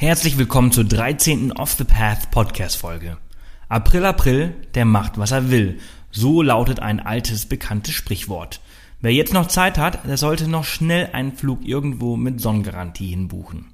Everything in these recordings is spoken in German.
Herzlich willkommen zur 13. Off the Path Podcast Folge. April, April, der macht, was er will. So lautet ein altes, bekanntes Sprichwort. Wer jetzt noch Zeit hat, der sollte noch schnell einen Flug irgendwo mit Sonnengarantie hinbuchen.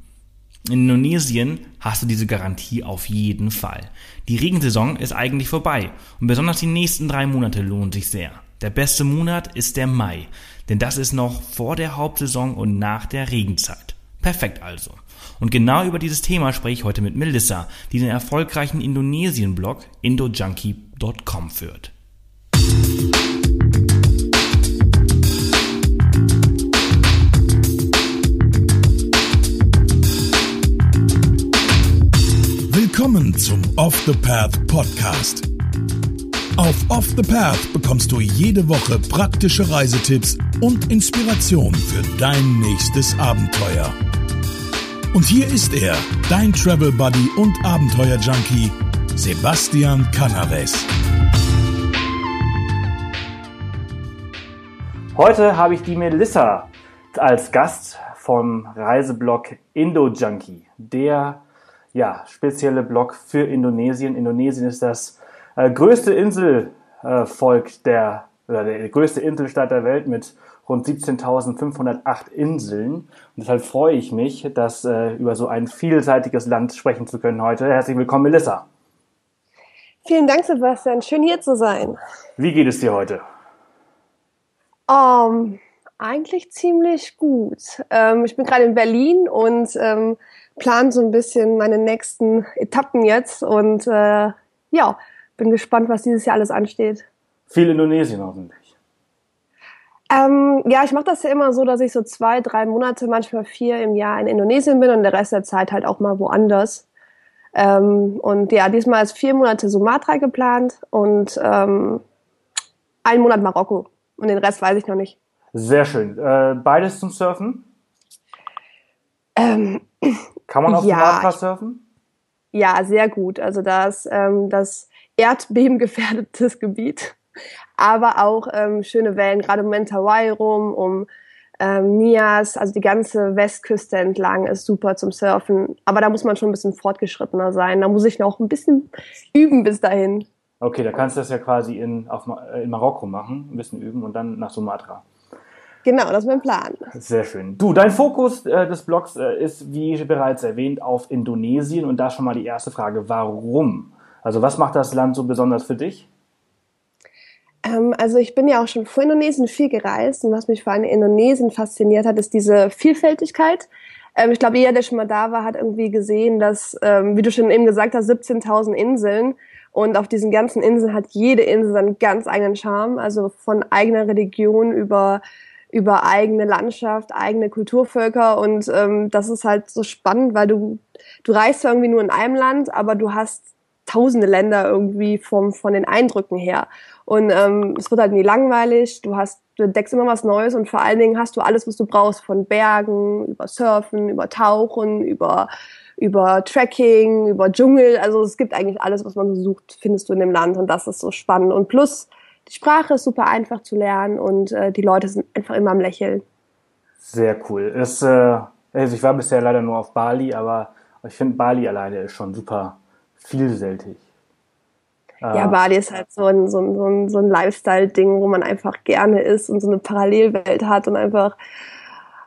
In Indonesien hast du diese Garantie auf jeden Fall. Die Regensaison ist eigentlich vorbei und besonders die nächsten drei Monate lohnen sich sehr. Der beste Monat ist der Mai, denn das ist noch vor der Hauptsaison und nach der Regenzeit. Perfekt also. Und genau über dieses Thema spreche ich heute mit Melissa, die den erfolgreichen Indonesien-Blog indojunkie.com führt. Willkommen zum Off the Path Podcast. Auf Off the Path bekommst du jede Woche praktische Reisetipps und Inspiration für dein nächstes Abenteuer. Und hier ist er, dein Travel Buddy und Abenteuer Junkie, Sebastian Canaves. Heute habe ich die Melissa als Gast vom Reiseblog Indo Junkie, der ja, spezielle Blog für Indonesien. Indonesien ist das äh, größte Inselvolk äh, der oder der größte Inselstaat der Welt mit rund 17.508 Inseln. Und deshalb freue ich mich, dass äh, über so ein vielseitiges Land sprechen zu können heute. Herzlich willkommen, Melissa. Vielen Dank, Sebastian. Schön hier zu sein. Wie geht es dir heute? Um, eigentlich ziemlich gut. Ähm, ich bin gerade in Berlin und ähm, plane so ein bisschen meine nächsten Etappen jetzt und äh, ja, bin gespannt, was dieses Jahr alles ansteht. Viel Indonesien hoffentlich. Ähm, ja, ich mache das ja immer so, dass ich so zwei, drei Monate, manchmal vier im Jahr in Indonesien bin und der Rest der Zeit halt auch mal woanders. Ähm, und ja, diesmal ist vier Monate Sumatra geplant und ähm, ein Monat Marokko. Und den Rest weiß ich noch nicht. Sehr schön. Äh, beides zum Surfen? Ähm, Kann man auf ja, Sumatra surfen? Ja, sehr gut. Also das, ähm, das erdbebengefährdetes Gebiet aber auch ähm, schöne Wellen, gerade um Mentawai rum, um ähm, Nias, also die ganze Westküste entlang ist super zum Surfen. Aber da muss man schon ein bisschen fortgeschrittener sein. Da muss ich noch ein bisschen üben bis dahin. Okay, da kannst du das ja quasi in, auf, in Marokko machen, ein bisschen üben und dann nach Sumatra. Genau, das ist mein Plan. Sehr schön. Du, dein Fokus äh, des Blogs äh, ist, wie bereits erwähnt, auf Indonesien. Und da schon mal die erste Frage, warum? Also was macht das Land so besonders für dich? Ähm, also ich bin ja auch schon vor Indonesien viel gereist und was mich vor allem in Indonesien fasziniert hat, ist diese Vielfältigkeit. Ähm, ich glaube, jeder, der schon mal da war, hat irgendwie gesehen, dass, ähm, wie du schon eben gesagt hast, 17.000 Inseln und auf diesen ganzen Inseln hat jede Insel seinen ganz eigenen Charme, also von eigener Religion über über eigene Landschaft, eigene Kulturvölker und ähm, das ist halt so spannend, weil du du reist zwar irgendwie nur in einem Land, aber du hast tausende Länder irgendwie vom von den Eindrücken her und ähm, es wird halt nie langweilig. Du hast, du entdeckst immer was Neues und vor allen Dingen hast du alles, was du brauchst, von Bergen, über Surfen, über Tauchen, über über Trekking, über Dschungel. Also es gibt eigentlich alles, was man so sucht, findest du in dem Land und das ist so spannend. Und plus die Sprache ist super einfach zu lernen und äh, die Leute sind einfach immer am Lächeln. Sehr cool. Es, äh, also ich war bisher leider nur auf Bali, aber ich finde Bali alleine ist schon super vielseitig. Ja, Bali ist halt so ein, so ein, so ein, so ein Lifestyle-Ding, wo man einfach gerne ist und so eine Parallelwelt hat und einfach,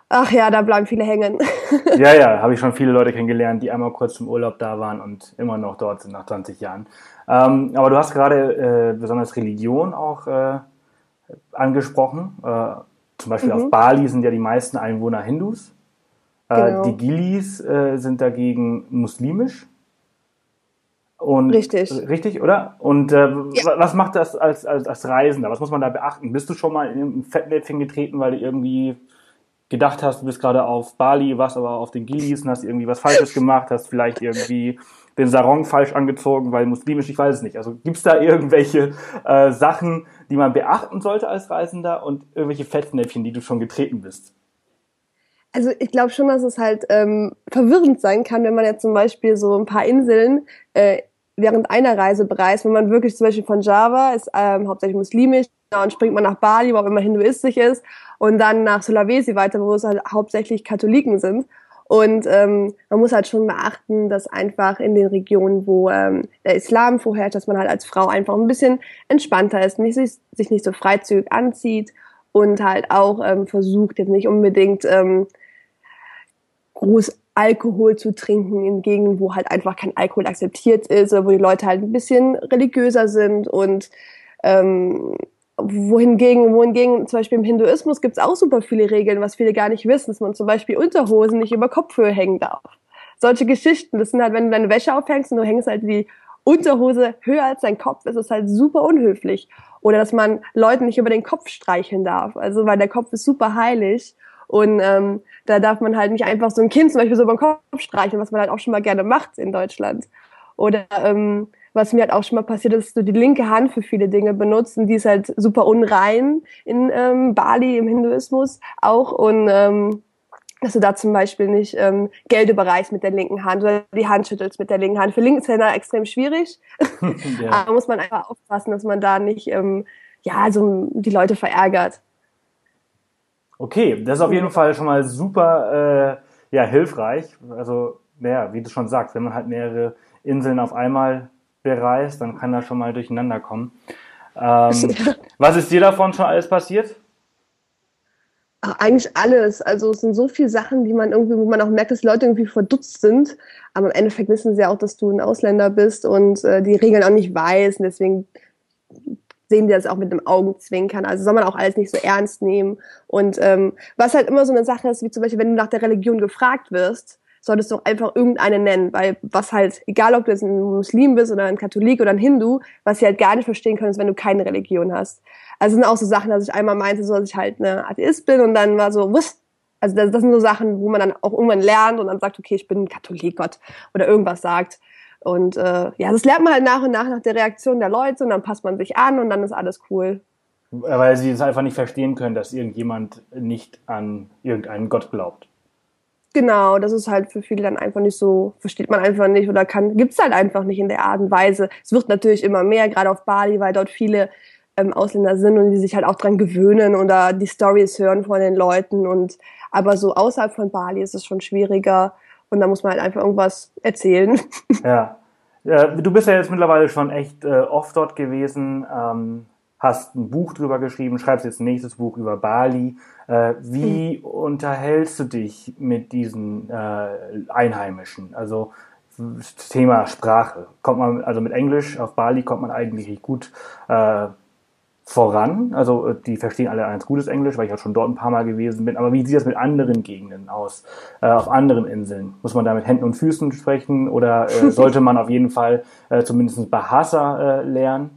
ach ja, da bleiben viele hängen. Ja, ja, habe ich schon viele Leute kennengelernt, die einmal kurz zum Urlaub da waren und immer noch dort sind nach 20 Jahren. Ähm, aber du hast gerade äh, besonders Religion auch äh, angesprochen. Äh, zum Beispiel mhm. auf Bali sind ja die meisten Einwohner Hindus. Äh, genau. Die Gilis äh, sind dagegen muslimisch. Und, richtig. Richtig, oder? Und äh, ja. was macht das als, als, als Reisender? Was muss man da beachten? Bist du schon mal in ein Fettnäpfchen getreten, weil du irgendwie gedacht hast, du bist gerade auf Bali, warst aber auf den Gilis und hast irgendwie was Falsches gemacht, hast vielleicht irgendwie den Sarong falsch angezogen, weil muslimisch, ich weiß es nicht. Also gibt's da irgendwelche äh, Sachen, die man beachten sollte als Reisender und irgendwelche Fettnäpfchen, die du schon getreten bist? Also ich glaube schon, dass es halt ähm, verwirrend sein kann, wenn man jetzt zum Beispiel so ein paar Inseln äh, während einer Reise bereist, wenn man wirklich zum Beispiel von Java ist ähm, hauptsächlich muslimisch und springt man nach Bali, wo auch immer hinduistisch ist und dann nach Sulawesi weiter, wo es halt hauptsächlich Katholiken sind. Und ähm, man muss halt schon beachten, dass einfach in den Regionen, wo ähm, der Islam vorherrscht, dass man halt als Frau einfach ein bisschen entspannter ist, nicht, sich nicht so freizügig anzieht und halt auch ähm, versucht, jetzt nicht unbedingt ähm, groß Alkohol zu trinken in Gegenden, wo halt einfach kein Alkohol akzeptiert ist, oder wo die Leute halt ein bisschen religiöser sind und ähm, wohingegen, wohingegen zum Beispiel im Hinduismus gibt es auch super viele Regeln, was viele gar nicht wissen, dass man zum Beispiel Unterhosen nicht über Kopfhöhe hängen darf. Solche Geschichten, das sind halt, wenn du deine Wäsche aufhängst und du hängst halt die Unterhose höher als dein Kopf, ist es halt super unhöflich. Oder dass man Leuten nicht über den Kopf streicheln darf. Also weil der Kopf ist super heilig. Und ähm, da darf man halt nicht einfach so ein Kind zum Beispiel so über den Kopf streicheln, was man halt auch schon mal gerne macht in Deutschland. Oder ähm, was mir halt auch schon mal passiert ist, dass du die linke Hand für viele Dinge benutzt und die ist halt super unrein in ähm, Bali, im Hinduismus auch und ähm, dass du da zum Beispiel nicht ähm, Geld überreichst mit der linken Hand oder die Hand schüttelst mit der linken Hand. Für Linkshänder extrem schwierig. ja. Aber muss man einfach aufpassen, dass man da nicht ähm, ja so die Leute verärgert. Okay, das ist auf jeden Fall schon mal super äh, ja hilfreich. Also ja, wie du schon sagst, wenn man halt mehrere Inseln auf einmal bereist, dann kann das schon mal durcheinander kommen. Ähm, was ist dir davon schon alles passiert? Ach, eigentlich alles. Also es sind so viele Sachen, die man irgendwie, wo man auch merkt, dass Leute irgendwie verdutzt sind. Aber im Endeffekt wissen sie auch, dass du ein Ausländer bist und äh, die Regeln auch nicht weißt. Und deswegen sehen die das auch mit dem Augenzwinkern. Also soll man auch alles nicht so ernst nehmen. Und ähm, was halt immer so eine Sache ist, wie zum Beispiel, wenn du nach der Religion gefragt wirst, solltest du auch einfach irgendeine nennen, weil was halt, egal ob du jetzt ein Muslim bist oder ein Katholik oder ein Hindu, was sie halt gar nicht verstehen können, ist, wenn du keine Religion hast. Also sind auch so Sachen, dass ich einmal meinte, so, dass ich halt eine Atheist bin und dann war so, was? Also das, das sind so Sachen, wo man dann auch irgendwann lernt und dann sagt, okay, ich bin ein Katholik, Gott, oder irgendwas sagt. Und äh, ja, das lernt man halt nach und nach nach der Reaktion der Leute und dann passt man sich an und dann ist alles cool. Weil sie es einfach nicht verstehen können, dass irgendjemand nicht an irgendeinen Gott glaubt. Genau, das ist halt für viele dann einfach nicht so, versteht man einfach nicht oder kann, gibt's halt einfach nicht in der Art und Weise. Es wird natürlich immer mehr, gerade auf Bali, weil dort viele ähm, Ausländer sind und die sich halt auch dran gewöhnen oder die Stories hören von den Leuten und aber so außerhalb von Bali ist es schon schwieriger und da muss man halt einfach irgendwas erzählen. Ja. du bist ja jetzt mittlerweile schon echt äh, oft dort gewesen. Ähm, hast ein Buch drüber geschrieben, schreibst jetzt ein nächstes Buch über Bali. Äh, wie mhm. unterhältst du dich mit diesen äh, Einheimischen? Also Thema Sprache. Kommt man, also mit Englisch auf Bali kommt man eigentlich gut äh, voran. Also äh, die verstehen alle ein gutes Englisch, weil ich auch schon dort ein paar Mal gewesen bin. Aber wie sieht das mit anderen Gegenden aus, äh, auf anderen Inseln? Muss man da mit Händen und Füßen sprechen oder äh, sollte man auf jeden Fall äh, zumindest Bahasa äh, lernen?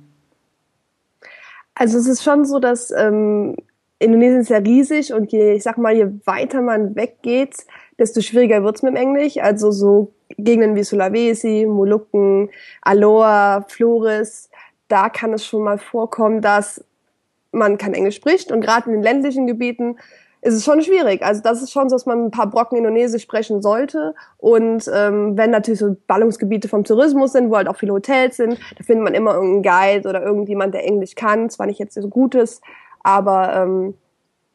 Also es ist schon so, dass ähm, Indonesien ist ja riesig und je, ich sag mal, je weiter man weggeht, desto schwieriger wird's mit dem Englisch. Also so Gegenden wie Sulawesi, Molukken, Aloha, Flores, da kann es schon mal vorkommen, dass man kein Englisch spricht und gerade in den ländlichen Gebieten ist es schon schwierig. Also das ist schon so, dass man ein paar Brocken Indonesisch sprechen sollte. Und ähm, wenn natürlich so Ballungsgebiete vom Tourismus sind, wo halt auch viele Hotels sind, da findet man immer irgendeinen Guide oder irgendjemand, der Englisch kann. Zwar nicht jetzt so Gutes, aber ähm,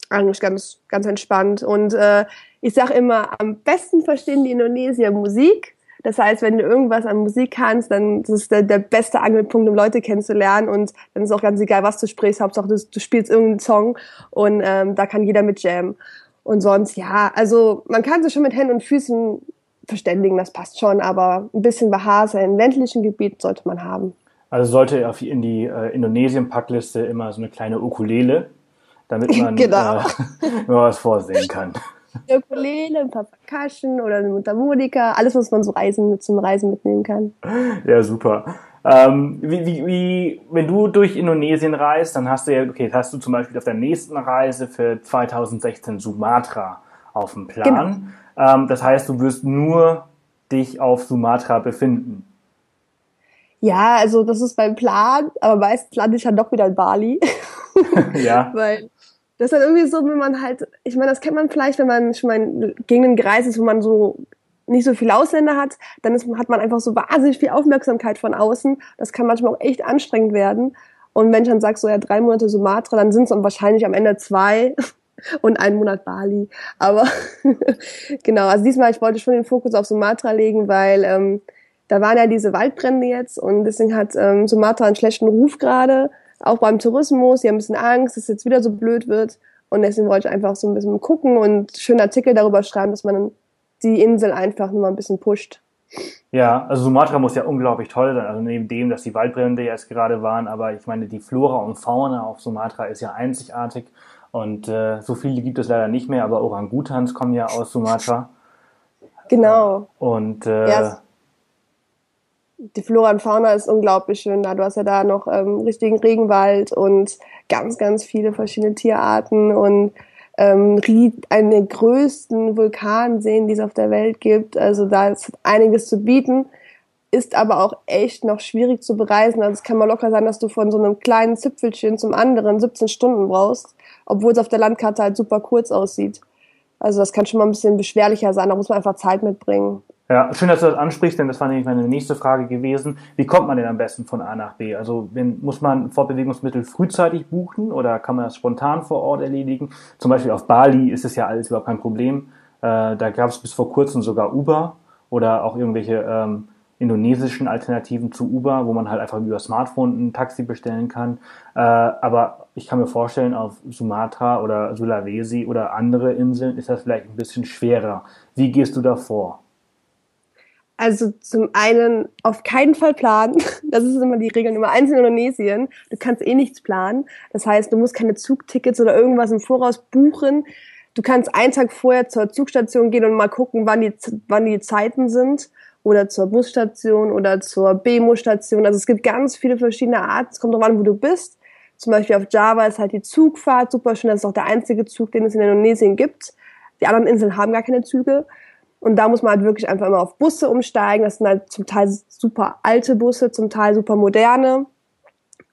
eigentlich ganz, ganz entspannt. Und äh, ich sage immer, am besten verstehen die Indonesier Musik das heißt, wenn du irgendwas an Musik kannst, dann ist es der, der beste Angelpunkt, um Leute kennenzulernen. Und dann ist auch ganz egal, was du sprichst. Hauptsache, du, du spielst irgendeinen Song und ähm, da kann jeder mit jammen. Und sonst, ja, also man kann sich schon mit Händen und Füßen verständigen, das passt schon, aber ein bisschen Bahasa in ländlichen Gebieten sollte man haben. Also sollte in die äh, Indonesien-Packliste immer so eine kleine Ukulele, damit man genau. äh, was vorsehen kann eine Ukulele, ein paar Percussion oder eine Mundharmonika, alles, was man so Reisen, zum Reisen mitnehmen kann. Ja, super. Ähm, wie, wie, wie, wenn du durch Indonesien reist, dann hast du ja, okay, hast du zum Beispiel auf der nächsten Reise für 2016 Sumatra auf dem Plan. Genau. Ähm, das heißt, du wirst nur dich auf Sumatra befinden. Ja, also das ist beim Plan, aber meistens lande ich dann doch wieder in Bali. ja. Weil das ist dann irgendwie so, wenn man halt, ich meine, das kennt man vielleicht, wenn man schon mal in Gegenden gereist ist, wo man so nicht so viele Ausländer hat, dann ist, hat man einfach so wahnsinnig viel Aufmerksamkeit von außen. Das kann manchmal auch echt anstrengend werden. Und wenn ich dann sage, so ja, drei Monate Sumatra, dann sind es dann wahrscheinlich am Ende zwei. und einen Monat Bali. Aber genau, also diesmal, ich wollte schon den Fokus auf Sumatra legen, weil ähm, da waren ja diese Waldbrände jetzt und deswegen hat ähm, Sumatra einen schlechten Ruf gerade, auch beim Tourismus. Die haben ein bisschen Angst, dass es jetzt wieder so blöd wird. Und deswegen wollte ich einfach so ein bisschen gucken und schönen Artikel darüber schreiben, dass man die Insel einfach nur mal ein bisschen pusht. Ja, also Sumatra muss ja unglaublich toll sein. Also neben dem, dass die Waldbrände jetzt gerade waren, aber ich meine, die Flora und Fauna auf Sumatra ist ja einzigartig. Und äh, so viele gibt es leider nicht mehr, aber Orangutans kommen ja aus Sumatra. Genau. Und äh, ja, die Flora und Fauna ist unglaublich schön da. Du hast ja da noch ähm, richtigen Regenwald und ganz, ganz viele verschiedene Tierarten und ähm, einen der größten Vulkanseen, die es auf der Welt gibt. Also da ist einiges zu bieten, ist aber auch echt noch schwierig zu bereisen. Also es kann mal locker sein, dass du von so einem kleinen Zipfelchen zum anderen 17 Stunden brauchst, obwohl es auf der Landkarte halt super kurz aussieht. Also das kann schon mal ein bisschen beschwerlicher sein, da muss man einfach Zeit mitbringen. Ja, schön, dass du das ansprichst, denn das war nämlich meine nächste Frage gewesen. Wie kommt man denn am besten von A nach B? Also wenn, muss man Fortbewegungsmittel frühzeitig buchen oder kann man das spontan vor Ort erledigen? Zum Beispiel auf Bali ist es ja alles überhaupt kein Problem. Äh, da gab es bis vor kurzem sogar Uber oder auch irgendwelche ähm, indonesischen Alternativen zu Uber, wo man halt einfach über Smartphone ein Taxi bestellen kann. Äh, aber ich kann mir vorstellen, auf Sumatra oder Sulawesi oder andere Inseln ist das vielleicht ein bisschen schwerer. Wie gehst du da vor? Also zum einen auf keinen Fall planen. Das ist immer die Regel Nummer eins in Indonesien. Du kannst eh nichts planen. Das heißt, du musst keine Zugtickets oder irgendwas im Voraus buchen. Du kannst einen Tag vorher zur Zugstation gehen und mal gucken, wann die, wann die Zeiten sind. Oder zur Busstation oder zur Bemo-Station. Also es gibt ganz viele verschiedene Arten. Es kommt darauf an, wo du bist. Zum Beispiel auf Java ist halt die Zugfahrt super schön. Das ist auch der einzige Zug, den es in Indonesien gibt. Die anderen Inseln haben gar keine Züge. Und da muss man halt wirklich einfach immer auf Busse umsteigen. Das sind halt zum Teil super alte Busse, zum Teil super moderne.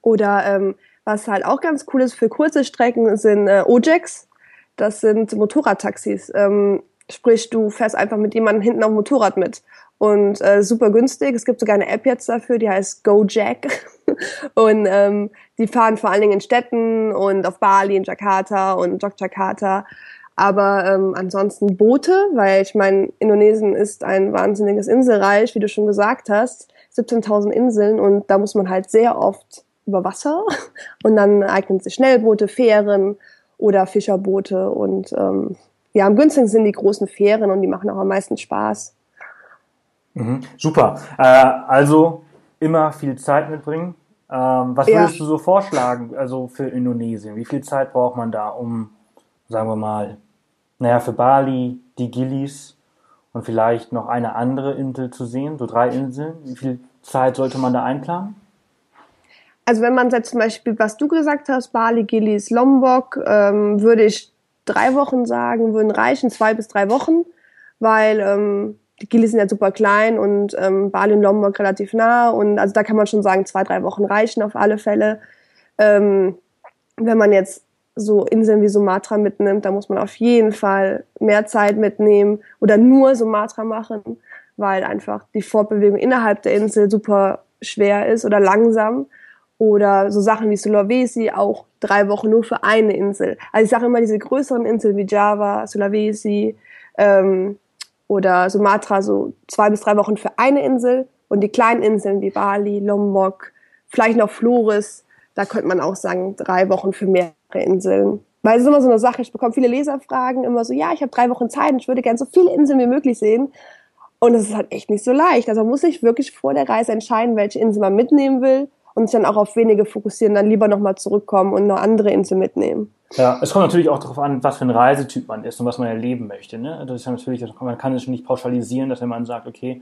Oder ähm, was halt auch ganz cool ist für kurze Strecken sind äh, Ojeks. Das sind Motorradtaxis. Ähm, sprich, du fährst einfach mit jemandem hinten auf dem Motorrad mit. Und äh, super günstig. Es gibt sogar eine App jetzt dafür, die heißt GoJack. und ähm, die fahren vor allen Dingen in Städten und auf Bali, in Jakarta und Yogyakarta. Aber ähm, ansonsten Boote, weil ich meine, Indonesien ist ein wahnsinniges Inselreich, wie du schon gesagt hast, 17.000 Inseln und da muss man halt sehr oft über Wasser und dann eignen sich Schnellboote, Fähren oder Fischerboote und ähm, ja, am günstigsten sind die großen Fähren und die machen auch am meisten Spaß. Mhm, super. Äh, also immer viel Zeit mitbringen. Ähm, was würdest ja. du so vorschlagen, also für Indonesien? Wie viel Zeit braucht man da, um, sagen wir mal, naja, für Bali, die Gillis und vielleicht noch eine andere Insel zu sehen, so drei Inseln. Wie viel Zeit sollte man da einplanen? Also wenn man jetzt zum Beispiel, was du gesagt hast, Bali, Gillis, Lombok, ähm, würde ich drei Wochen sagen, würden reichen, zwei bis drei Wochen, weil ähm, die Gillis sind ja super klein und ähm, Bali und Lombok relativ nah und also da kann man schon sagen, zwei, drei Wochen reichen auf alle Fälle. Ähm, wenn man jetzt so Inseln wie Sumatra mitnimmt, da muss man auf jeden Fall mehr Zeit mitnehmen oder nur Sumatra machen, weil einfach die Fortbewegung innerhalb der Insel super schwer ist oder langsam. Oder so Sachen wie Sulawesi auch drei Wochen nur für eine Insel. Also ich sage immer, diese größeren Inseln wie Java, Sulawesi ähm, oder Sumatra so zwei bis drei Wochen für eine Insel und die kleinen Inseln wie Bali, Lombok, vielleicht noch Flores, da könnte man auch sagen, drei Wochen für mehr Inseln. Weil es ist immer so eine Sache, ich bekomme viele Leserfragen, immer so, ja, ich habe drei Wochen Zeit und ich würde gerne so viele Inseln wie möglich sehen. Und es ist halt echt nicht so leicht. Also man muss sich wirklich vor der Reise entscheiden, welche Insel man mitnehmen will und sich dann auch auf wenige fokussieren, dann lieber nochmal zurückkommen und eine andere Insel mitnehmen. Ja, es kommt natürlich auch darauf an, was für ein Reisetyp man ist und was man erleben möchte. Ne? Das ist natürlich, man kann es nicht pauschalisieren, dass wenn man sagt, okay,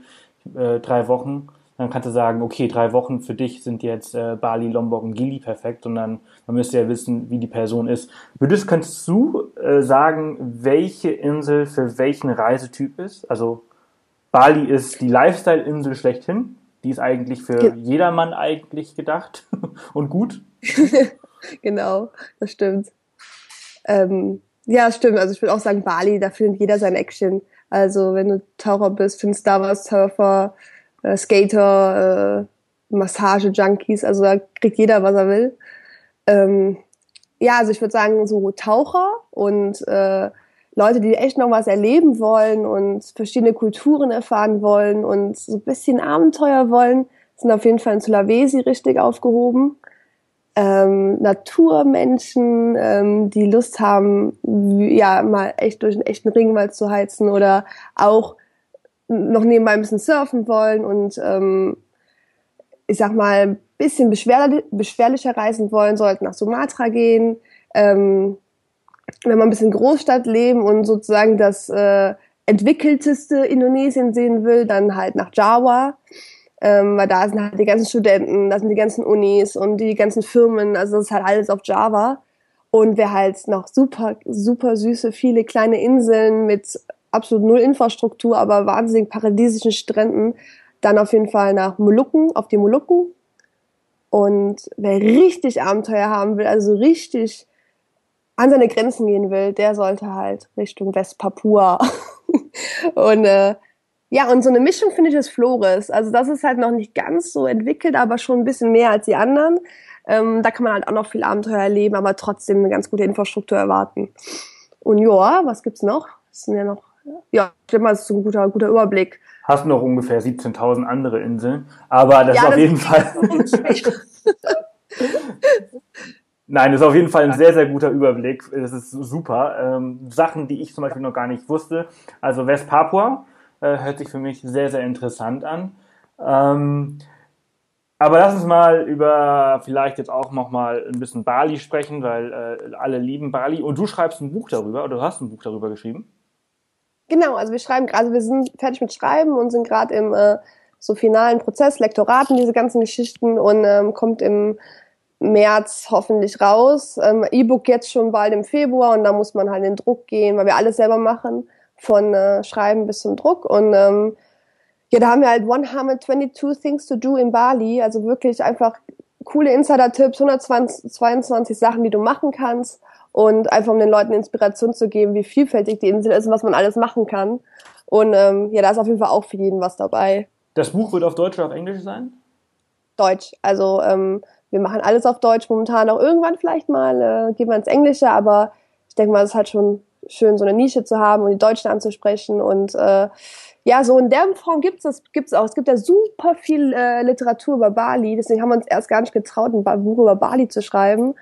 äh, drei Wochen, dann kannst du sagen, okay, drei Wochen für dich sind jetzt äh, Bali, Lombok und Gili perfekt und dann man müsste ja wissen, wie die Person ist. Würdest, kannst du äh, sagen, welche Insel für welchen Reisetyp ist? Also Bali ist die Lifestyle-Insel schlechthin. Die ist eigentlich für ja. jedermann eigentlich gedacht und gut. genau, das stimmt. Ähm, ja, stimmt. Also ich würde auch sagen, Bali, da findet jeder sein Action. Also wenn du Taucher bist, findest du da was, Surfer, äh, Skater, äh, Massage-Junkies, also da kriegt jeder, was er will. Ähm, ja, also ich würde sagen, so Taucher und äh, Leute, die echt noch was erleben wollen und verschiedene Kulturen erfahren wollen und so ein bisschen Abenteuer wollen, sind auf jeden Fall in Sulawesi richtig aufgehoben. Ähm, Naturmenschen, ähm, die Lust haben, ja, mal echt durch einen echten Ringwald zu heizen oder auch noch nebenbei ein bisschen surfen wollen und ähm, ich sag mal, ein bisschen beschwerli beschwerlicher reisen wollen, sollten nach Sumatra gehen. Ähm, wenn man ein bisschen Großstadt leben und sozusagen das äh, entwickelteste Indonesien sehen will, dann halt nach Jawa. Ähm, weil da sind halt die ganzen Studenten, da sind die ganzen Unis und die ganzen Firmen, also das ist halt alles auf Java. Und wer halt noch super, super süße, viele kleine Inseln mit absolut null Infrastruktur, aber wahnsinnig paradiesischen Stränden, dann auf jeden Fall nach Molukken, auf die Molukken. Und wer richtig Abenteuer haben will, also richtig an seine Grenzen gehen will, der sollte halt Richtung Westpapua. und äh, ja, und so eine Mischung finde ich ist Flores. Also das ist halt noch nicht ganz so entwickelt, aber schon ein bisschen mehr als die anderen. Ähm, da kann man halt auch noch viel Abenteuer erleben, aber trotzdem eine ganz gute Infrastruktur erwarten. Und ja, was gibt's noch? Das sind ja noch, ja, ich denke mal, das ist ein guter, guter Überblick. Hast noch ungefähr 17.000 andere Inseln, aber das ja, ist auf das jeden Fall. Nein, das ist auf jeden Fall ein sehr, sehr guter Überblick. Das ist super. Ähm, Sachen, die ich zum Beispiel noch gar nicht wusste. Also West Papua äh, hört sich für mich sehr, sehr interessant an. Ähm, aber lass uns mal über vielleicht jetzt auch noch mal ein bisschen Bali sprechen, weil äh, alle lieben Bali. Und du schreibst ein Buch darüber, oder du hast ein Buch darüber geschrieben? Genau, also wir schreiben also wir sind fertig mit Schreiben und sind gerade im äh, so finalen Prozess, Lektoraten, diese ganzen Geschichten und ähm, kommt im März hoffentlich raus. Ähm, E-Book jetzt schon bald im Februar und da muss man halt in den Druck gehen, weil wir alles selber machen, von äh, Schreiben bis zum Druck. Und ähm, ja, da haben wir halt 122 Things to Do in Bali, also wirklich einfach coole Insider-Tipps, 122 Sachen, die du machen kannst und einfach um den Leuten Inspiration zu geben, wie vielfältig die Insel ist und was man alles machen kann. Und ähm, ja, da ist auf jeden Fall auch für jeden was dabei. Das Buch wird auf Deutsch oder auf Englisch sein? Deutsch. Also ähm, wir machen alles auf Deutsch momentan. Auch irgendwann vielleicht mal äh, gehen wir ins Englische, aber ich denke mal, es ist halt schon schön, so eine Nische zu haben und die Deutschen anzusprechen. Und äh, ja, so in der Form gibt es gibt's auch. Es gibt ja super viel äh, Literatur über Bali, deswegen haben wir uns erst gar nicht getraut, ein Buch über Bali zu schreiben.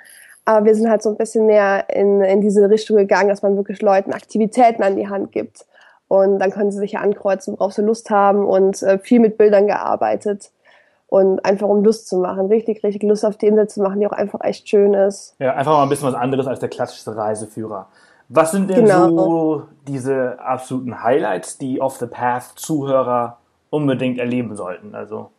Aber wir sind halt so ein bisschen mehr in, in diese Richtung gegangen, dass man wirklich Leuten Aktivitäten an die Hand gibt. Und dann können sie sich ja ankreuzen, worauf sie Lust haben und äh, viel mit Bildern gearbeitet und einfach um Lust zu machen, richtig, richtig Lust auf die Insel zu machen, die auch einfach echt schön ist. Ja, einfach mal ein bisschen was anderes als der klassische Reiseführer. Was sind denn genau. so diese absoluten Highlights, die Off the Path Zuhörer unbedingt erleben sollten? Also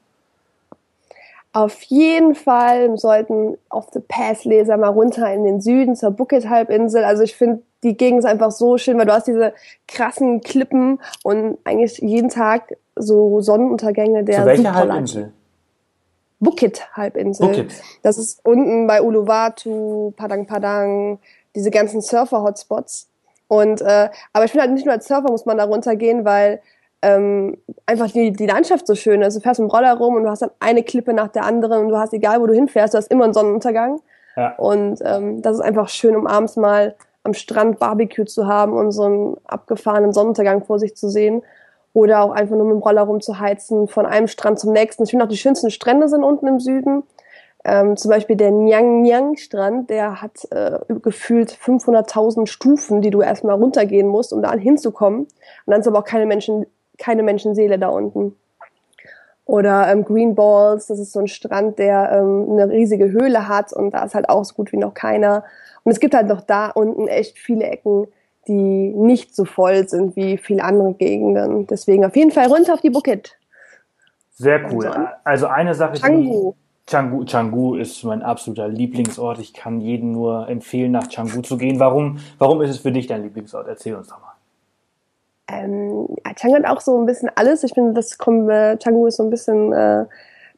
auf jeden Fall sollten Off the Path Leser mal runter in den Süden zur Bucket Halbinsel. Also ich finde die Gegend ist einfach so schön, weil du hast diese krassen Klippen und eigentlich jeden Tag so Sonnenuntergänge der Zu welcher Halbinsel? Bukit-Halbinsel. Bukit. Das ist unten bei Uluwatu, Padang Padang, diese ganzen Surfer-Hotspots. Und äh, aber ich finde halt nicht nur als Surfer muss man da runtergehen, weil ähm, einfach die, die Landschaft so schön ist. Du fährst mit dem Roller rum und du hast dann eine Klippe nach der anderen und du hast, egal wo du hinfährst, du hast immer einen Sonnenuntergang. Ja. Und ähm, das ist einfach schön, um abends mal am Strand Barbecue zu haben und so einen abgefahrenen Sonnenuntergang vor sich zu sehen oder auch einfach nur mit dem Roller rumzuheizen von einem Strand zum nächsten. Ich finde auch die schönsten Strände sind unten im Süden. Ähm, zum Beispiel der Nyang Nyang Strand, der hat äh, gefühlt 500.000 Stufen, die du erstmal runtergehen musst, um da hinzukommen. Und dann ist aber auch keine Menschen, keine Menschenseele da unten. Oder ähm, Green Balls, das ist so ein Strand, der ähm, eine riesige Höhle hat und da ist halt auch so gut wie noch keiner. Und es gibt halt noch da unten echt viele Ecken, die nicht so voll sind wie viele andere Gegenden. Deswegen auf jeden Fall runter auf die Bukit. Sehr cool. Also eine Sache, Canggu. die Canggu, Canggu ist mein absoluter Lieblingsort. Ich kann jedem nur empfehlen, nach Canggu zu gehen. Warum, warum ist es für dich dein Lieblingsort? Erzähl uns doch mal. Ähm, ja, Canggu hat auch so ein bisschen alles. Ich finde, das kommt, äh, Canggu ist so ein bisschen äh,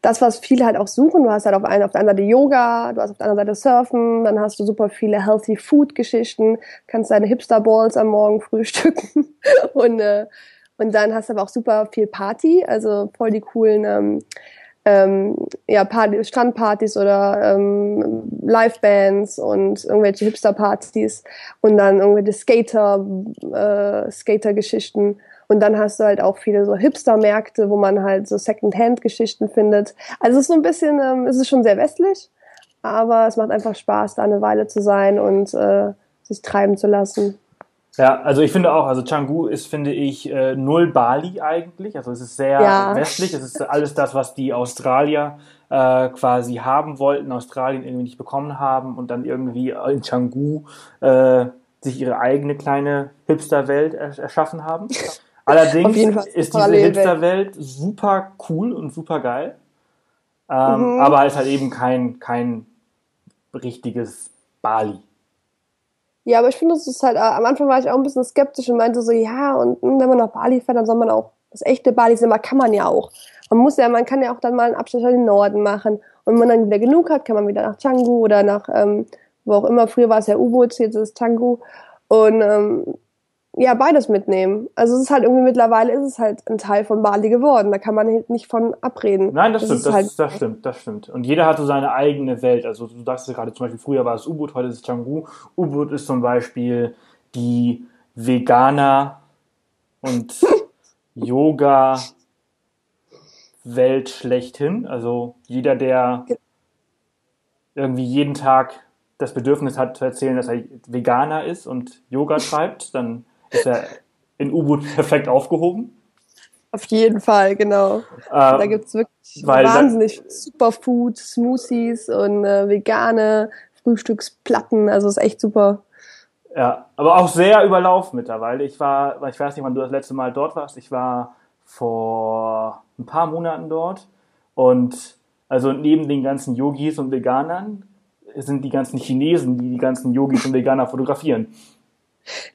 das, was viele halt auch suchen. Du hast halt auf, einen, auf der einen Seite Yoga, du hast auf der anderen Seite Surfen, dann hast du super viele Healthy Food Geschichten, kannst deine Hipster Balls am Morgen frühstücken und äh, und dann hast du aber auch super viel Party, also voll die coolen ähm, ähm, ja, Party, Strandpartys oder ähm, Livebands und irgendwelche Hipster-Partys und dann irgendwelche Skater, äh, Skater-Geschichten. Und dann hast du halt auch viele so Hipster-Märkte, wo man halt so Second-Hand-Geschichten findet. Also es ist so ein bisschen, ähm, es ist schon sehr westlich, aber es macht einfach Spaß, da eine Weile zu sein und äh, sich treiben zu lassen. Ja, also ich finde auch, also Canggu ist, finde ich, äh, null Bali eigentlich. Also es ist sehr ja. westlich. Es ist alles das, was die Australier äh, quasi haben wollten, Australien irgendwie nicht bekommen haben und dann irgendwie in Canggu äh, sich ihre eigene kleine Hipster-Welt erschaffen haben. Allerdings ist diese Hipster-Welt super cool und super geil. Ähm, mhm. Aber ist halt eben kein, kein richtiges Bali. Ja, aber ich finde, es ist halt, äh, am Anfang war ich auch ein bisschen skeptisch und meinte so, ja, und hm, wenn man nach Bali fährt, dann soll man auch das echte Bali sehen, kann man ja auch. Man muss ja, man kann ja auch dann mal einen Abschluss in den Norden machen. Und wenn man dann wieder genug hat, kann man wieder nach Canggu oder nach, ähm, wo auch immer. Früher war es ja U-Boot, jetzt ist es Canggu. Und ähm, ja, beides mitnehmen. Also es ist halt irgendwie mittlerweile ist es halt ein Teil von Bali geworden. Da kann man halt nicht von abreden. Nein, das, das stimmt, das, halt das, stimmt, das stimmt. Und jeder hat so seine eigene Welt. Also du sagst ja gerade zum Beispiel, früher war es U-Boot, heute ist es Canggu. U-Boot ist zum Beispiel die Veganer und Yoga Welt schlechthin. Also jeder, der irgendwie jeden Tag das Bedürfnis hat zu erzählen, dass er Veganer ist und Yoga treibt, dann ist er in U-Boot perfekt aufgehoben. Auf jeden Fall, genau. Ähm, da gibt's wirklich wahnsinnig Superfood, Smoothies und äh, vegane Frühstücksplatten. Also ist echt super. Ja, aber auch sehr überlaufen mittlerweile. Ich war, ich weiß nicht, wann du das letzte Mal dort warst. Ich war vor ein paar Monaten dort und also neben den ganzen Yogis und Veganern sind die ganzen Chinesen, die die ganzen Yogis und Veganer fotografieren.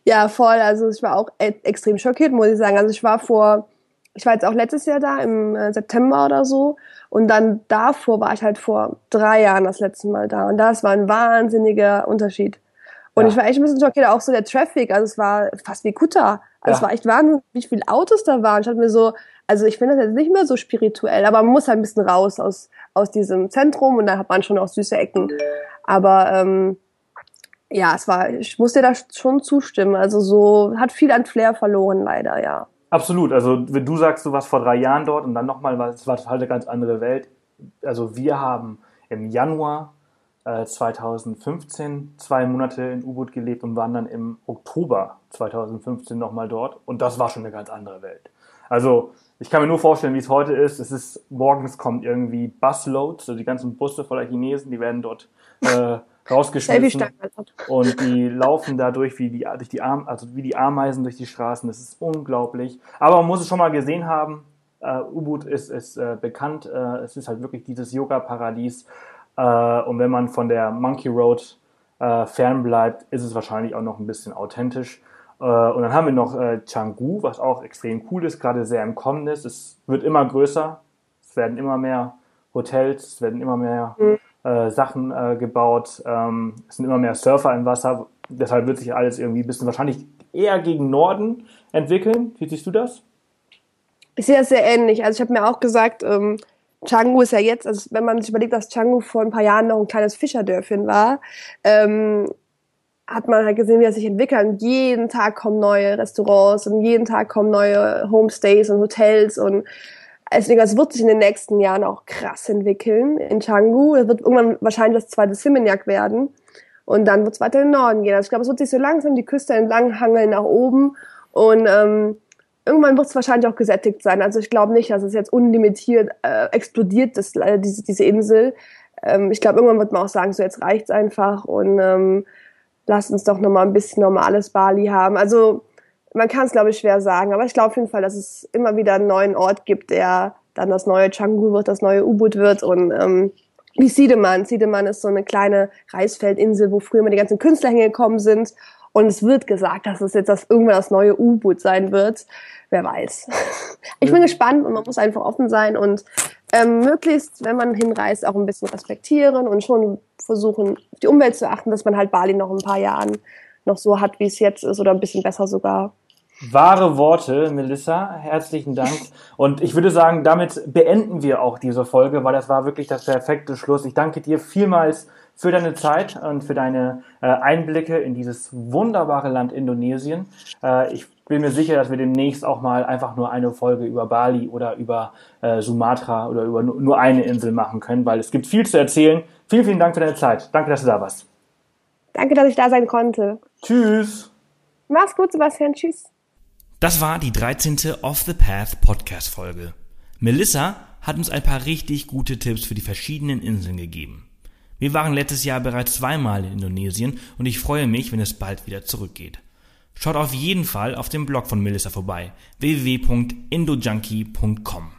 Ja, voll. Also ich war auch e extrem schockiert, muss ich sagen. Also ich war vor, ich war jetzt auch letztes Jahr da, im äh, September oder so. Und dann davor war ich halt vor drei Jahren das letzte Mal da. Und das war ein wahnsinniger Unterschied. Und ja. ich war echt ein bisschen schockiert, auch so der Traffic. Also es war fast wie Kutter. Also ja. es war echt wahnsinnig, wie viele Autos da waren. Ich hatte mir so, also ich finde das jetzt nicht mehr so spirituell, aber man muss halt ein bisschen raus aus, aus diesem Zentrum und da hat man schon auch süße Ecken. Aber ähm, ja, es war, ich muss dir da schon zustimmen. Also so hat viel an Flair verloren, leider, ja. Absolut. Also wenn du sagst, du warst vor drei Jahren dort und dann nochmal, es war halt eine ganz andere Welt. Also wir haben im Januar äh, 2015 zwei Monate in U-Boot gelebt und waren dann im Oktober 2015 nochmal dort und das war schon eine ganz andere Welt. Also ich kann mir nur vorstellen, wie es heute ist. Es ist morgens kommt irgendwie Busloads, also die ganzen Busse voller Chinesen, die werden dort äh, rausgeschmissen und die laufen dadurch wie die durch die Arm, also wie die Ameisen durch die Straßen. Das ist unglaublich. Aber man muss es schon mal gesehen haben. Uh, U-Boot ist, ist äh, bekannt. Äh, es ist halt wirklich dieses Yoga-Paradies. Äh, und wenn man von der Monkey Road äh, fernbleibt, ist es wahrscheinlich auch noch ein bisschen authentisch. Äh, und dann haben wir noch Canggu, was auch extrem cool ist, gerade sehr im Kommen ist. Es wird immer größer. Es werden immer mehr Hotels, es werden immer mehr mhm äh, Sachen äh, gebaut. Ähm, es sind immer mehr Surfer im Wasser. Deshalb wird sich alles irgendwie ein bisschen wahrscheinlich eher gegen Norden entwickeln. Wie siehst du das? Ich sehe das sehr ähnlich. Also ich habe mir auch gesagt, ähm, Canggu ist ja jetzt, also wenn man sich überlegt, dass Canggu vor ein paar Jahren noch ein kleines Fischerdörfchen war, ähm, hat man halt gesehen, wie es sich entwickelt. Und jeden Tag kommen neue Restaurants und jeden Tag kommen neue Homestays und Hotels und Deswegen, es wird sich in den nächsten Jahren auch krass entwickeln in Canggu. Es wird irgendwann wahrscheinlich das zweite Seminyak werden. Und dann wird es weiter in den Norden gehen. Also ich glaube, es wird sich so langsam die Küste entlang hangeln nach oben. Und ähm, irgendwann wird es wahrscheinlich auch gesättigt sein. Also ich glaube nicht, dass es jetzt unlimitiert äh, explodiert, das, äh, diese, diese Insel. Ähm, ich glaube, irgendwann wird man auch sagen, so jetzt reicht's einfach und ähm, lasst uns doch nochmal ein bisschen normales Bali haben. Also man kann es, glaube ich, schwer sagen, aber ich glaube auf jeden Fall, dass es immer wieder einen neuen Ort gibt, der dann das neue Canggu wird, das neue U-Boot wird und ähm, wie Siedemann. Siedemann ist so eine kleine Reisfeldinsel, wo früher immer die ganzen Künstler hingekommen sind und es wird gesagt, dass es jetzt das irgendwann das neue U-Boot sein wird. Wer weiß. Ich bin gespannt und man muss einfach offen sein und ähm, möglichst, wenn man hinreist, auch ein bisschen respektieren und schon versuchen, die Umwelt zu achten, dass man halt Bali noch ein paar Jahren noch so hat, wie es jetzt ist oder ein bisschen besser sogar. Wahre Worte, Melissa. Herzlichen Dank. Und ich würde sagen, damit beenden wir auch diese Folge, weil das war wirklich das perfekte Schluss. Ich danke dir vielmals für deine Zeit und für deine äh, Einblicke in dieses wunderbare Land Indonesien. Äh, ich bin mir sicher, dass wir demnächst auch mal einfach nur eine Folge über Bali oder über äh, Sumatra oder über nur eine Insel machen können, weil es gibt viel zu erzählen. Vielen, vielen Dank für deine Zeit. Danke, dass du da warst. Danke, dass ich da sein konnte. Tschüss. Mach's gut, Sebastian. Tschüss. Das war die 13. Off the Path Podcast Folge. Melissa hat uns ein paar richtig gute Tipps für die verschiedenen Inseln gegeben. Wir waren letztes Jahr bereits zweimal in Indonesien und ich freue mich, wenn es bald wieder zurückgeht. Schaut auf jeden Fall auf dem Blog von Melissa vorbei www.indojunkie.com.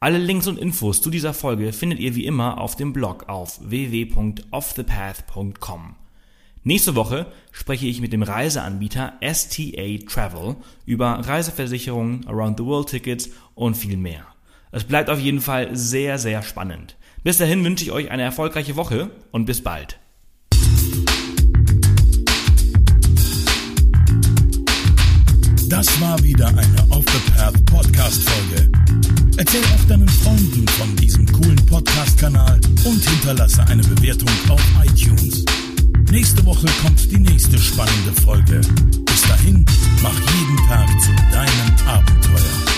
Alle Links und Infos zu dieser Folge findet ihr wie immer auf dem Blog auf www.offthepath.com. Nächste Woche spreche ich mit dem Reiseanbieter STA Travel über Reiseversicherungen, Around the World Tickets und viel mehr. Es bleibt auf jeden Fall sehr, sehr spannend. Bis dahin wünsche ich euch eine erfolgreiche Woche und bis bald. Das war wieder eine Off the Path Podcast Folge. Erzähl auch deinen Freunden von diesem coolen Podcast-Kanal und hinterlasse eine Bewertung auf iTunes. Nächste Woche kommt die nächste spannende Folge. Bis dahin, mach jeden Tag zu deinem Abenteuer.